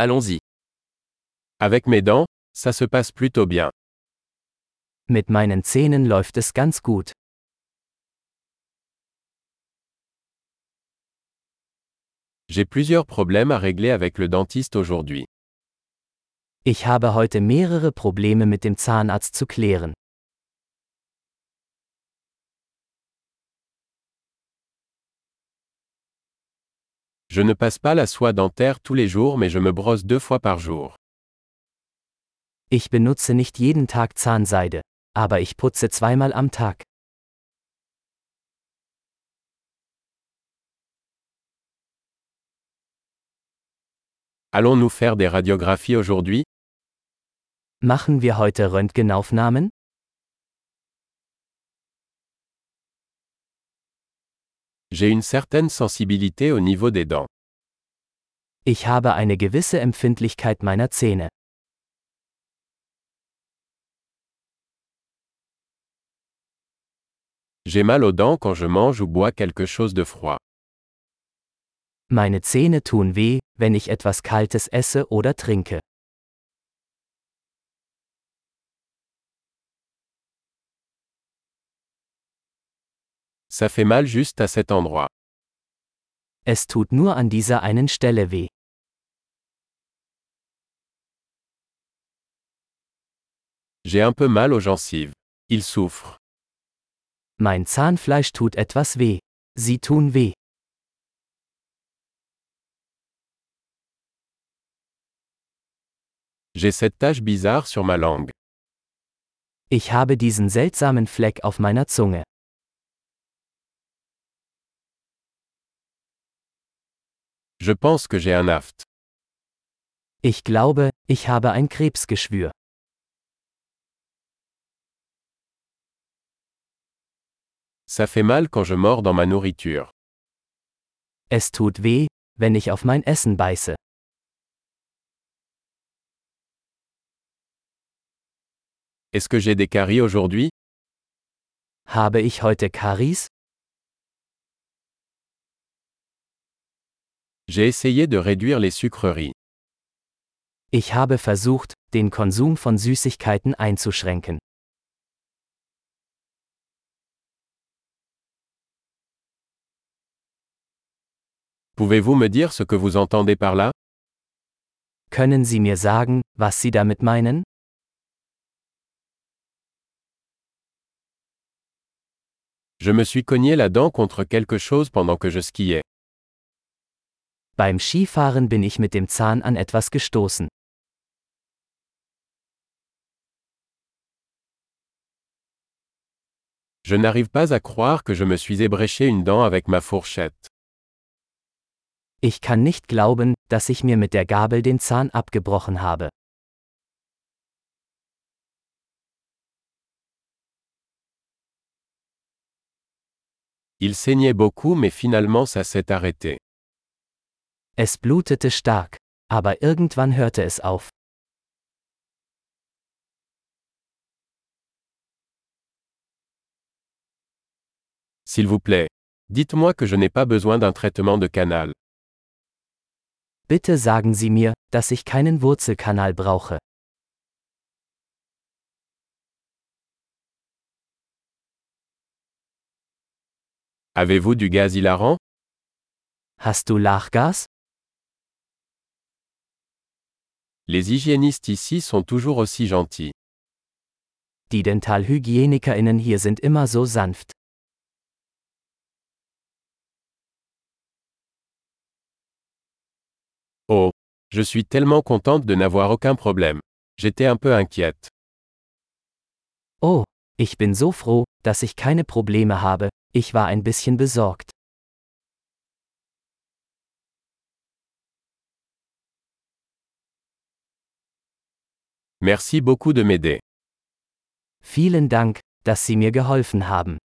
Allons-y. Avec mes dents, ça se passe plutôt bien. Mit meinen Zähnen läuft es ganz gut. J'ai plusieurs problèmes à régler avec le dentiste aujourd'hui. Ich habe heute mehrere Probleme mit dem Zahnarzt zu klären. Je ne passe pas la soie dentaire tous les jours mais je me brosse deux fois par jour. Ich benutze nicht jeden Tag Zahnseide, aber ich putze zweimal am Tag. Allons-nous faire des radiographies aujourd'hui? Machen wir heute Röntgenaufnahmen? J'ai une certaine sensibilité au niveau des dents. Ich habe eine gewisse Empfindlichkeit meiner Zähne. J'ai mal aux dents quand je mange ou bois quelque chose de froid. Meine Zähne tun weh, wenn ich etwas Kaltes esse oder trinke. Ça fait mal juste à cet endroit. Es tut nur an dieser einen Stelle weh. J'ai un peu mal aux gencives. Il souffre. Mein Zahnfleisch tut etwas weh. Sie tun weh. J'ai cette tache bizarre sur ma langue. Ich habe diesen seltsamen Fleck auf meiner Zunge. Je pense que j'ai un aft. Ich glaube, ich habe ein Krebsgeschwür. Ça fait mal quand je mords dans ma nourriture. Es tut weh, wenn ich auf mein Essen beiße. Est-ce que j'ai des caries aujourd'hui Habe ich heute Karies? J'ai essayé de réduire les sucreries. Ich habe versucht, den Konsum von Süßigkeiten einzuschränken. Pouvez-vous me dire ce que vous entendez par là? Können Sie mir sagen, was Sie damit meinen? Je me suis cogné la dent contre quelque chose pendant que je skiais. Beim Skifahren bin ich mit dem Zahn an etwas gestoßen. Je n'arrive pas à croire que je me suis ébréché une dent avec ma fourchette. Ich kann nicht glauben, dass ich mir mit der Gabel den Zahn abgebrochen habe. Il saignait beaucoup mais finalement ça s'est arrêté. Es blutete stark, aber irgendwann hörte es auf. S'il vous plaît, dites-moi que je n'ai pas besoin d'un traitement de canal. Bitte sagen Sie mir, dass ich keinen Wurzelkanal brauche. Avez-vous du gaz hilarant Hast du Lachgas? Les hygiénistes ici sont toujours aussi gentils. Die Dentalhygienikerinnen hier sind immer so sanft. Oh, je suis tellement contente de n'avoir aucun problème. J'étais un peu inquiète. Oh, ich bin so froh, dass ich keine Probleme habe, ich war ein bisschen besorgt. Merci beaucoup de m'aider. Vielen Dank, dass Sie mir geholfen haben.